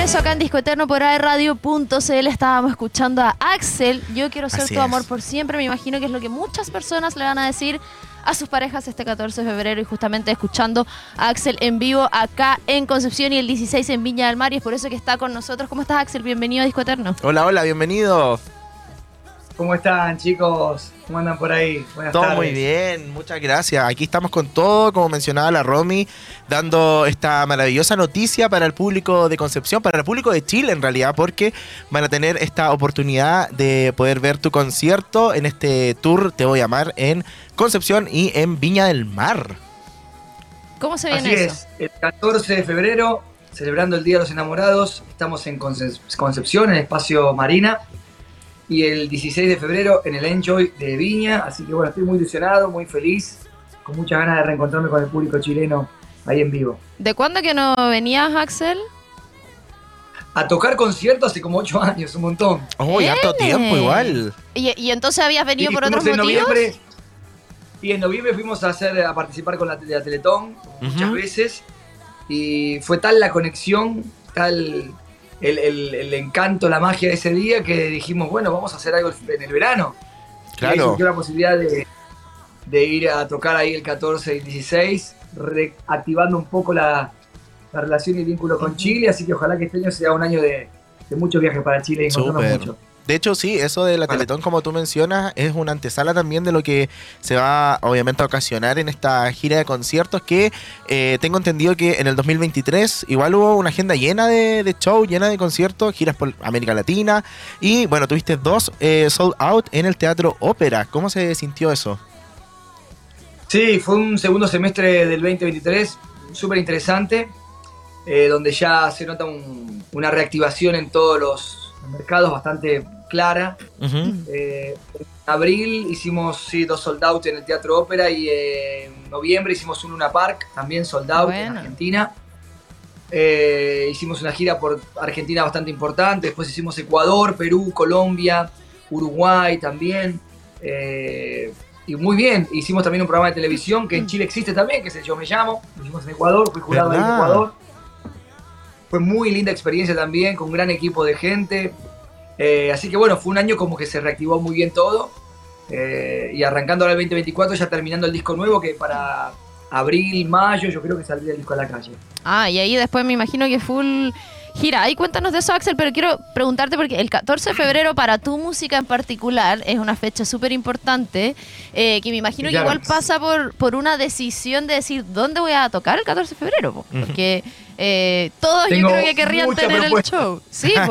regreso acá en Disco Eterno por aerradio.cl. Estábamos escuchando a Axel. Yo quiero ser Así tu amor por siempre. Me imagino que es lo que muchas personas le van a decir a sus parejas este 14 de febrero y justamente escuchando a Axel en vivo acá en Concepción y el 16 en Viña del Mar y es por eso que está con nosotros. ¿Cómo estás Axel? Bienvenido a Disco Eterno. Hola, hola, bienvenido. ¿Cómo están, chicos? ¿Cómo andan por ahí? Buenas Todo tardes. muy bien, muchas gracias. Aquí estamos con todo, como mencionaba la Romy, dando esta maravillosa noticia para el público de Concepción, para el público de Chile en realidad, porque van a tener esta oportunidad de poder ver tu concierto en este tour Te Voy a Amar en Concepción y en Viña del Mar. ¿Cómo se Así viene eso? es, el 14 de febrero, celebrando el Día de los Enamorados, estamos en Conce- Concepción, en el espacio Marina, y el 16 de febrero en el Enjoy de Viña, así que bueno, estoy muy ilusionado, muy feliz, con muchas ganas de reencontrarme con el público chileno ahí en vivo. ¿De cuándo que no venías Axel? A tocar concierto hace como 8 años, un montón. Oh, y harto tiempo igual. ¿Y, y entonces habías venido Sí, por otros en motivos? noviembre, y en noviembre fuimos a hacer a participar con la, la Teletón muchas veces y fue tal la conexión, tal el, el- el encanto, la magia de ese día que dijimos, bueno, vamos a hacer algo en el verano. Y ahí Claro. surgió la posibilidad de, de ir a tocar ahí el 14 y el 16, reactivando un poco la, la relación y el vínculo con Chile, así que ojalá que este año sea un año de, de muchos viajes para Chile y mucho. De hecho, sí, eso de la. Teletón, como tú mencionas, es una antesala también de lo que se va, obviamente, a ocasionar en esta gira de conciertos que eh, tengo entendido que en el 2023 igual hubo una agenda llena de, de shows, llena de conciertos, giras por América Latina y, bueno, tuviste dos eh, sold out en el Teatro Ópera. ¿Cómo se sintió eso? Sí, fue un segundo semestre del 2023 súper interesante, eh, donde ya se nota un- una reactivación en todos los mercados bastante clara. Eh, en abril hicimos sí, dos sold out en el Teatro Ópera y eh, en noviembre hicimos un Luna Park, también sold out en. Argentina. Eh, hicimos una gira por Argentina bastante importante, después hicimos Ecuador, Perú, Colombia, Uruguay también. Eh, y muy bien, hicimos también un programa de televisión que en Chile existe también, que es el Yo Me Llamo. Lo hicimos en Ecuador, fui jurado ahí en. Ecuador. Fue muy linda experiencia también, con un gran equipo de gente. Eh, así que bueno, fue un año como que se reactivó muy bien todo. Eh, y arrancando ahora el 2024, ya terminando el disco nuevo, que para abril, mayo, yo creo que saldría el disco a la calle. Ah, y ahí después me imagino que full gira. Ahí cuéntanos de eso, Axel, pero quiero preguntarte porque el 14 de febrero para tu música en particular es una fecha súper importante, eh, que me imagino que Claro. igual pasa por, por una decisión de decir dónde voy a tocar el 14 de febrero, porque eh, todos yo creo que querrían tener propuesta. el show. Sí.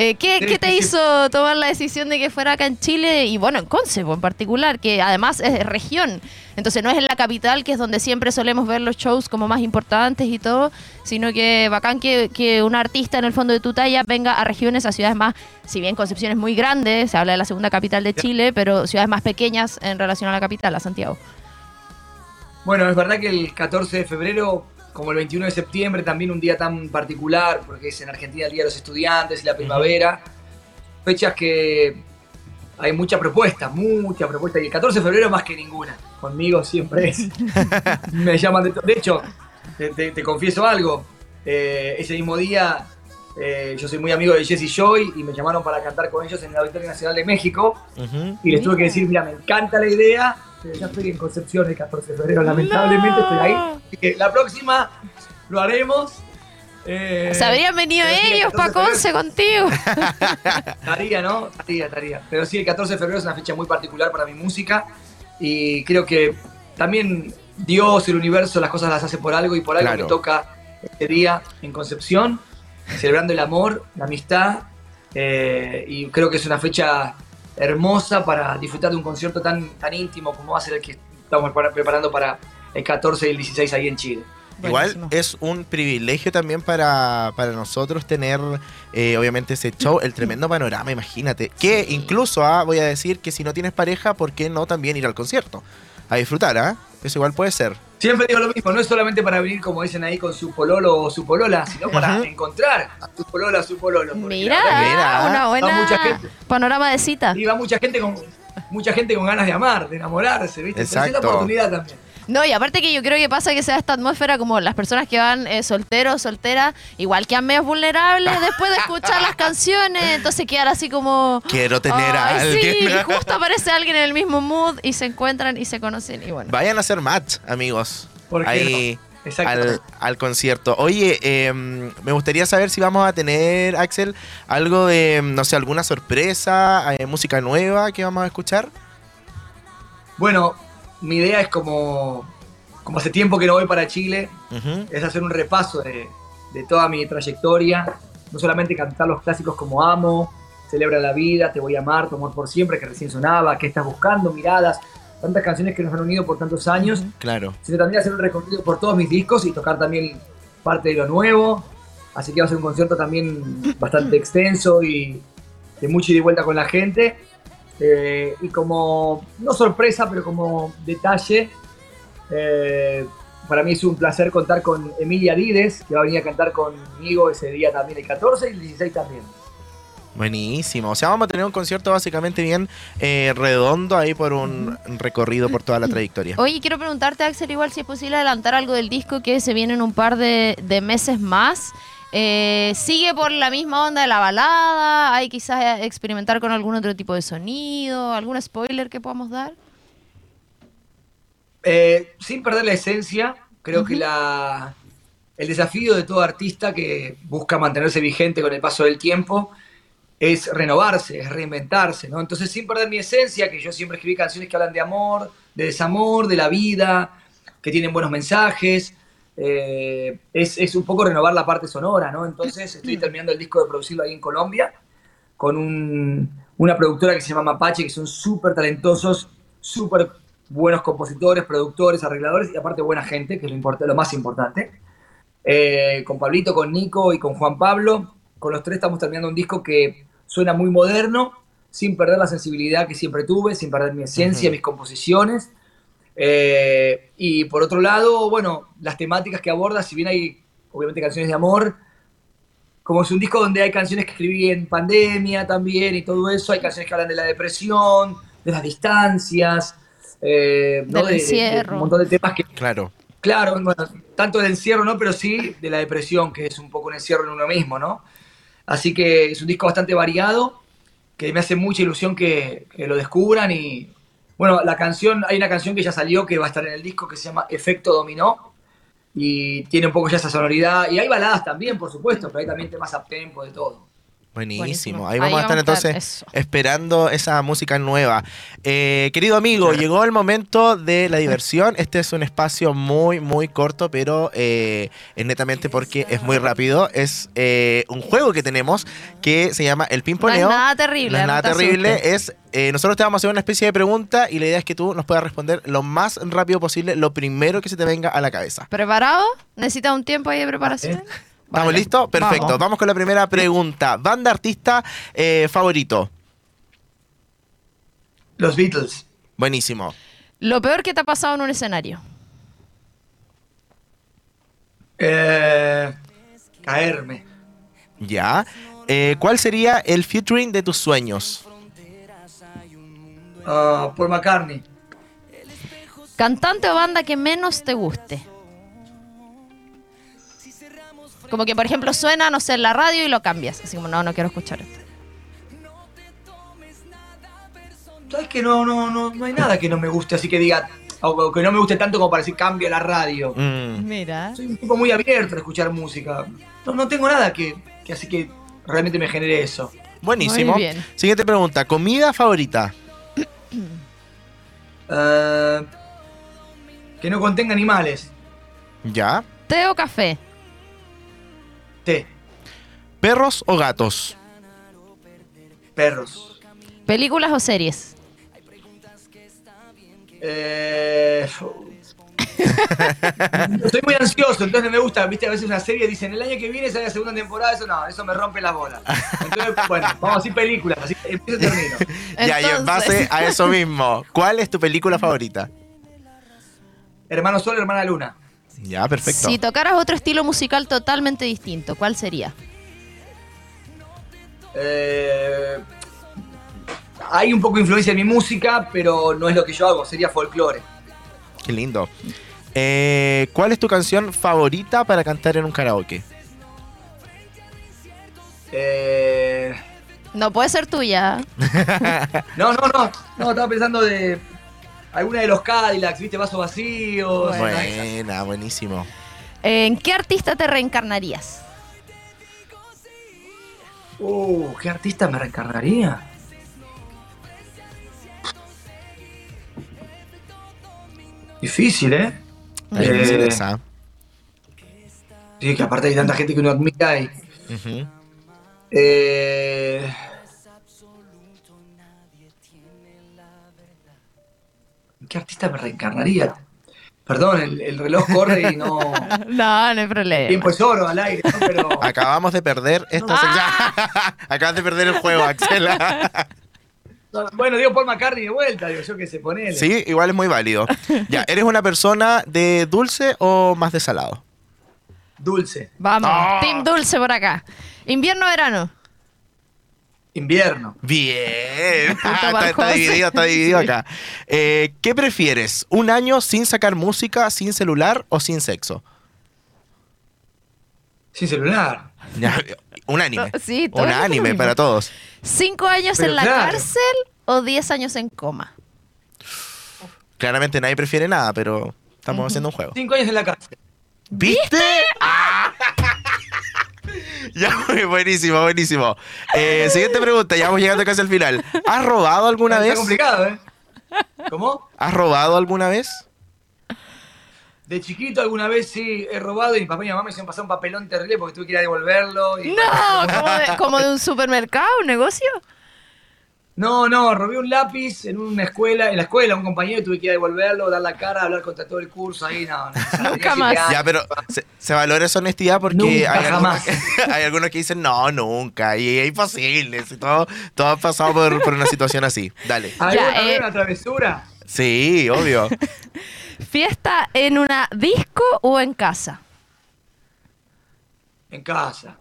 Eh, ¿qué, te hizo tomar la decisión de que fuera acá en Chile y bueno, en Conce en particular, que además es región? Entonces no es en la capital, que es donde siempre solemos ver los shows como más importantes y todo, sino que bacán que, que un artista en el fondo de tu talla venga a regiones, a ciudades más, si bien Concepción es muy grande, se habla de la segunda capital de Chile, pero ciudades más pequeñas en relación a la capital, a Santiago. Bueno, es verdad que el 14 de febrero, como el 21 de septiembre, también un día tan particular, porque es en Argentina el Día de los Estudiantes y la primavera. Fechas que hay mucha propuesta, mucha propuesta. Y el 14 de febrero más que ninguna. Conmigo siempre es. Me llaman de todo. De hecho, te, te- te confieso algo. eh, ese mismo día eh, yo soy muy amigo de Jesse Joy y me llamaron para cantar con ellos en el Auditorio Nacional de México. Ujú. Y les tuve que decir, mira, me encanta la idea, ya estoy en Concepción el 14 de febrero, lamentablemente estoy ahí. Así que la próxima lo haremos. Eh, Se habrían venido ellos 14 para Conce contigo. Estaría, ¿no? Estaría, estaría. Pero sí, el 14 de febrero es una fecha muy particular para mi música y creo que también Dios, el universo, las cosas las hace por algo y por algo Claro. me toca este día en Concepción, celebrando el amor, la amistad eh, y creo que es una fecha hermosa para disfrutar de un concierto tan, tan íntimo como va a ser el que estamos para- preparando para el 14 y el 16 ahí en Chile. Igual es un privilegio también para, para nosotros tener, eh, obviamente, ese show, el tremendo panorama, imagínate. Que Sí. incluso ah, voy a decir que si no tienes pareja, ¿por qué no también ir al concierto? A disfrutar, ¿ah? Eso igual puede ser. Siempre digo lo mismo, no es solamente para venir, como dicen ahí, con su pololo o su polola, sino para encontrar a su polola o su pololo. Mira, Mira, una buena mucha gente. panorama de cita. Y va mucha gente con mucha gente con ganas de amar, de enamorarse, ¿viste? Entonces es la Exacto. oportunidad también. No, y aparte que yo creo que pasa que sea esta atmósfera como las personas que van eh, solteros, solteras, igual que a menos vulnerables después de escuchar las canciones, entonces quedar así como... Quiero tener a "Ay, alguien. Sí, y justo aparece alguien en el mismo mood y se encuentran y se conocen y bueno. Vayan a hacer match, amigos. ¿Por qué Ahí no? Exacto. al, al concierto. Oye, eh, me gustaría saber si vamos a tener, Axel, algo de, no sé, alguna sorpresa, eh, música nueva que vamos a escuchar. Bueno, mi idea es como, como hace tiempo que no voy para Chile, es hacer un repaso de, de toda mi trayectoria, no solamente cantar los clásicos como Amo, Celebra la vida, Te voy a amar, Tu amor por siempre, que recién sonaba, ¿Qué estás buscando? Miradas, tantas canciones que nos han unido por tantos años, Claro. sino también hacer un recorrido por todos mis discos y tocar también parte de lo nuevo, así que va a ser un concierto también bastante extenso y de mucha ida y vuelta con la gente. Eh, y como, no sorpresa, pero como detalle, eh, para mí es un placer contar con Emilia Dides, que va a venir a cantar conmigo ese día también, el 14 y el 16 también. Buenísimo. O sea, vamos a tener un concierto básicamente bien eh, redondo ahí por un recorrido por toda la trayectoria. Oye, quiero preguntarte, Axel, igual si es posible adelantar algo del disco que se viene en un par de, de meses más. Eh, ¿Sigue por la misma onda de la balada? ¿Hay quizás experimentar con algún otro tipo de sonido? ¿Algún spoiler que podamos dar? Eh, sin perder la esencia, creo que la, el desafío de todo artista que busca mantenerse vigente con el paso del tiempo es renovarse, es reinventarse, ¿no? Entonces, sin perder mi esencia, que yo siempre escribí canciones que hablan de amor, de desamor, de la vida, que tienen buenos mensajes, eh, es, es un poco renovar la parte sonora, ¿no? Entonces, estoy terminando el disco de producirlo ahí en Colombia con un- una productora que se llama Mapache, que son súper talentosos, súper buenos compositores, productores, arregladores y aparte buena gente, que es lo, lo más importante. Eh, con Pablito, con Nico y con Juan Pablo, con los tres estamos terminando un disco que suena muy moderno, sin perder la sensibilidad que siempre tuve, sin perder mi esencia, mis composiciones. Eh, y por otro lado, bueno, las temáticas que aborda, si bien hay obviamente canciones de amor, como es un disco donde hay canciones que escribí en pandemia también y todo eso, hay canciones que hablan de la depresión, de las distancias, eh, ¿no? Del De- de- de encierro. un montón de temas que, Claro. claro, bueno, tanto del encierro, ¿no? Pero sí de la depresión, que es un poco un encierro en uno mismo, ¿no? Así que es un disco bastante variado, que me hace mucha ilusión que, que lo descubran y, bueno, la canción, hay una canción que ya salió que va a estar en el disco que se llama Efecto Dominó y tiene un poco ya esa sonoridad y hay baladas también, por supuesto, pero hay también temas a tempo de todo. Buenísimo. Buenísimo. Ahí vamos a estar entonces eso. esperando esa música nueva. Eh, querido amigo, llegó el momento de la diversión. Este es un espacio muy, muy corto, pero eh, es netamente porque es muy rápido. Es eh, un juego que tenemos que se llama El No es Pimponeo. nada terrible. No es nada te terrible, asustes. es eh, nosotros te vamos a hacer una especie de pregunta y la idea es que tú nos puedas responder lo más rápido posible, lo primero que se te venga a la cabeza. ¿Preparado? ¿Necesitas un tiempo ahí de preparación? ¿Estamos Vale. listos? Perfecto. Vamos. Vamos. con la primera pregunta. Banda artista eh, favorito. Los Beatles. Buenísimo. Lo peor que te ha pasado en un escenario. Eh, caerme. Ya. Eh, ¿Cuál sería el featuring de tus sueños? Ah, Paul McCartney. Cantante o banda que menos te guste. Como que, por ejemplo, suena, no sé, en la radio y lo cambias. Así como, no, no quiero escuchar esto. ¿Sabes que no, no, no, no hay nada que no me guste, así que diga, o que no me guste tanto como para decir cambio la radio. Mm, Mira. Soy un tipo muy abierto a escuchar música. No, no tengo nada que, que así que realmente me genere eso. buenísimo. Muy bien. Siguiente pregunta. ¿Comida favorita? Eh, que no contenga animales. Ya. ¿Té o café? ¿Perros o gatos? perros. ¿Películas o series? Eh, soy muy ansioso, entonces me gusta, viste, a veces una serie dicen el año que viene sale la segunda temporada, eso no, eso me rompe la bola. Entonces, bueno, vamos a decir películas, así que empiezo y termino. Ya, y en base a eso mismo, ¿cuál es tu película favorita? Hermano Sol, hermana Luna. Ya, perfecto. Si tocaras otro estilo musical totalmente distinto, ¿cuál sería? Eh, hay un poco de influencia en mi música, pero no es lo que yo hago, sería folclore. Qué lindo. Eh, ¿Cuál es tu canción favorita para cantar en un karaoke? Eh, No puede ser tuya. no, no, no. No, estaba pensando de alguna de los Cadillacs, ¿viste? Vasos vacíos. Buena, buenísimo. ¿En qué artista te reencarnarías? Uh, ¿qué artista me reencarnaría? Difícil, ¿eh? Ahí Eh, difícil esa. Sí, que aparte hay tanta gente que uno admira y. Ujú. Eh, ¿Qué artista me reencarnaría? Perdón, el, el reloj corre y no. No, no hay problema. Tiempo es oro al aire, ¿no? Pero. Acabamos de perder esta Ah. sección. Acabas de perder el juego, Axel. Bueno, digo Paul McCartney de vuelta, digo yo que se pone. sí, igual es muy válido. Ya, ¿eres una persona de dulce o más de salado? Dulce. Vamos, No. Team Dulce por acá. ¿Invierno o verano? Invierno. Bien. Punto está, está dividido, está dividido acá. Eh, ¿Qué prefieres? ¿Un año sin sacar música, sin celular o sin sexo? Sin celular. Ya, un anime. Sí, todo un es lo anime mismo. para todos. ¿Cinco años Pero en la claro. cárcel o diez años en coma? Claramente nadie prefiere nada, pero estamos haciendo un juego. Cinco años en la cárcel. ¿Viste? Ah. ya, buenísimo, buenísimo. Eh, siguiente pregunta, ya vamos llegando casi al final. ¿Has robado alguna Está vez? complicado, ¿eh? ¿Cómo? ¿Has robado alguna vez? De chiquito alguna vez sí he robado y mi papá y mi mamá me hicieron pasar un papelón terrible porque tuve que ir a devolverlo. y- No, como de, como de un supermercado, un negocio. No, no, robé un lápiz en una escuela, en la escuela, un compañero, tuve que ir a devolverlo, dar la cara, hablar contra todo el curso ahí, no, no. Nunca más. Ya, pero se, se valora esa honestidad porque Nunca, hay, algunos, que- hay algunos que dicen, no, nunca, y es imposible. Si todo, todo ha pasado por, por una situación así. Dale. ¿Alguna Ya, vez eh. una travesura? Sí, obvio. ¿Fiesta en una disco o en casa? En casa.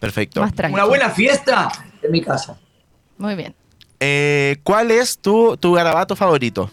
Perfecto. Más tranquilo. Una buena fiesta en mi casa. Muy bien. Eh, ¿Cuál es tu, tu garabato favorito?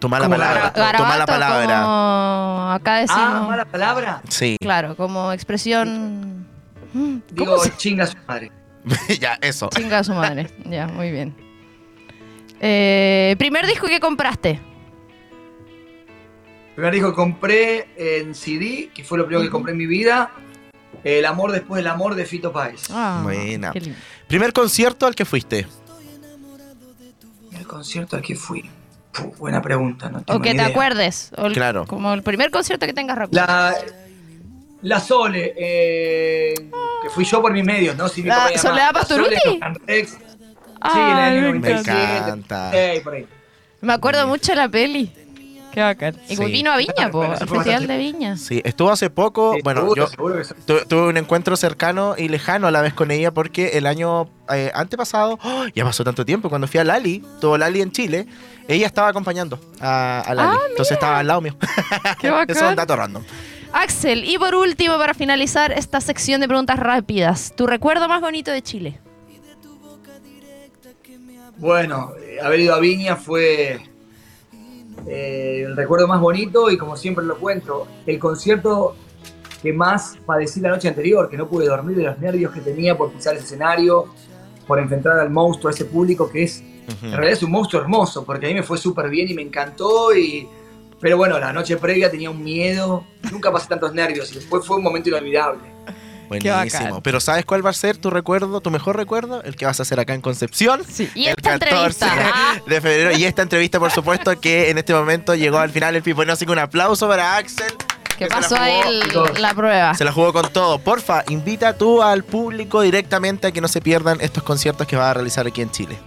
Tu mala ¿Cómo palabra. garabato? Tu mala palabra. como acá decimos. Ah, mala palabra. Sí, Claro, como expresión. Mm, ¿Cómo Digo, se chinga su madre. ya, eso. chinga a su madre? Ya, muy bien. Eh, primer disco que compraste. Primer disco que compré en CD, que fue lo primero que compré en mi vida. El amor después del amor de Fito Páez. Ah, Buena. qué lindo. Primer concierto al que fuiste. El concierto al que fui. Puh, buena pregunta, no tengo O que ni te idea. acuerdes. o el- Claro. Como el primer concierto que tengas recuerdo. La, la Sole, eh, que fui yo por mis medios, ¿no? Sí, mi ¿La papá y mi mamá. Soledad La Sole, Pastoruti? Sí, en el año me 97. encanta. por ahí. Me acuerdo mucho de la peli. Qué bacán. Y Sí. vino a Viña, po, al Festival de Viña. Sí, estuvo hace poco. Sí, bueno, seguro, yo seguro que sí. tu- tuve un encuentro cercano y lejano a la vez con ella porque el año eh, antepasado, ¡oh! ya pasó tanto tiempo, cuando fui a Lali, tuvo Lali en Chile, ella estaba acompañando a, a Lali. Ah, Entonces estaba al lado mío. Qué Eso es bacán. un dato random. Axel, y por último, para finalizar esta sección de preguntas rápidas, ¿tu recuerdo más bonito de Chile? Bueno, eh, haber ido a Viña fue eh, el recuerdo más bonito y como siempre lo cuento, el concierto que más padecí la noche anterior, que no pude dormir de los nervios que tenía por pisar ese escenario, por enfrentar al monstruo, a ese público que es, Ujú. en realidad es un monstruo hermoso, porque a mí me fue súper bien y me encantó y... Pero bueno, la noche previa tenía un miedo, nunca pasé tantos nervios y después fue un momento inolvidable. Buenísimo. Pero ¿sabes cuál va a ser tu recuerdo, tu mejor recuerdo? El que vas a hacer acá en Concepción. Y el esta entrevista. Ah, de febrero. Y esta entrevista, por supuesto, que en este momento llegó al final el Pipo. Así que un aplauso para Axel. que la pasó ahí la prueba. Se la jugó con todo. Porfa, invita tú al público directamente a que no se pierdan estos conciertos que va a realizar aquí en Chile.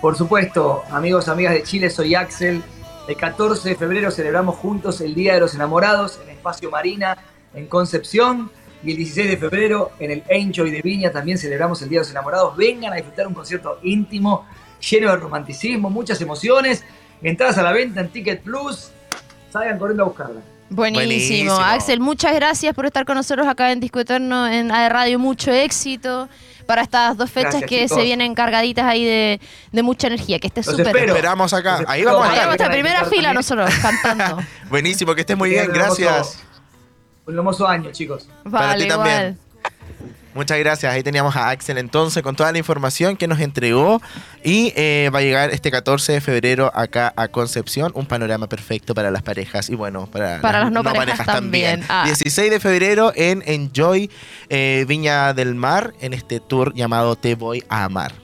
Por supuesto, amigos, amigas de Chile, soy Axel. El 14 de febrero celebramos juntos el Día de los Enamorados en Espacio Marina, en Concepción. Y el 16 de febrero en el Enjoy de Viña también celebramos el Día de los Enamorados. Vengan a disfrutar un concierto íntimo, lleno de romanticismo, muchas emociones. Entradas a la venta en Ticket Plus. Salgan corriendo a buscarla. Buenísimo. Buenísimo. Axel, muchas gracias por estar con nosotros acá en Disco Eterno en AE Radio. Mucho éxito para estas dos fechas Gracias, que chicos. se vienen cargaditas ahí de, de mucha energía. Que estés súper. Esperamos acá. Ahí vamos a Ahí estar. vamos a estar primera fila también. nosotros cantando. Buenísimo, que estés muy bien. Gracias. Un hermoso año, chicos. Para ti también. igual. Muchas gracias. Ahí teníamos a Axel entonces con toda la información que nos entregó y eh, va a llegar este 14 de febrero acá a Concepción, un panorama perfecto para las parejas y bueno, para, Para las no parejas también. Ah. 16 de febrero en Enjoy eh, Viña del Mar en este tour llamado Te voy a amar.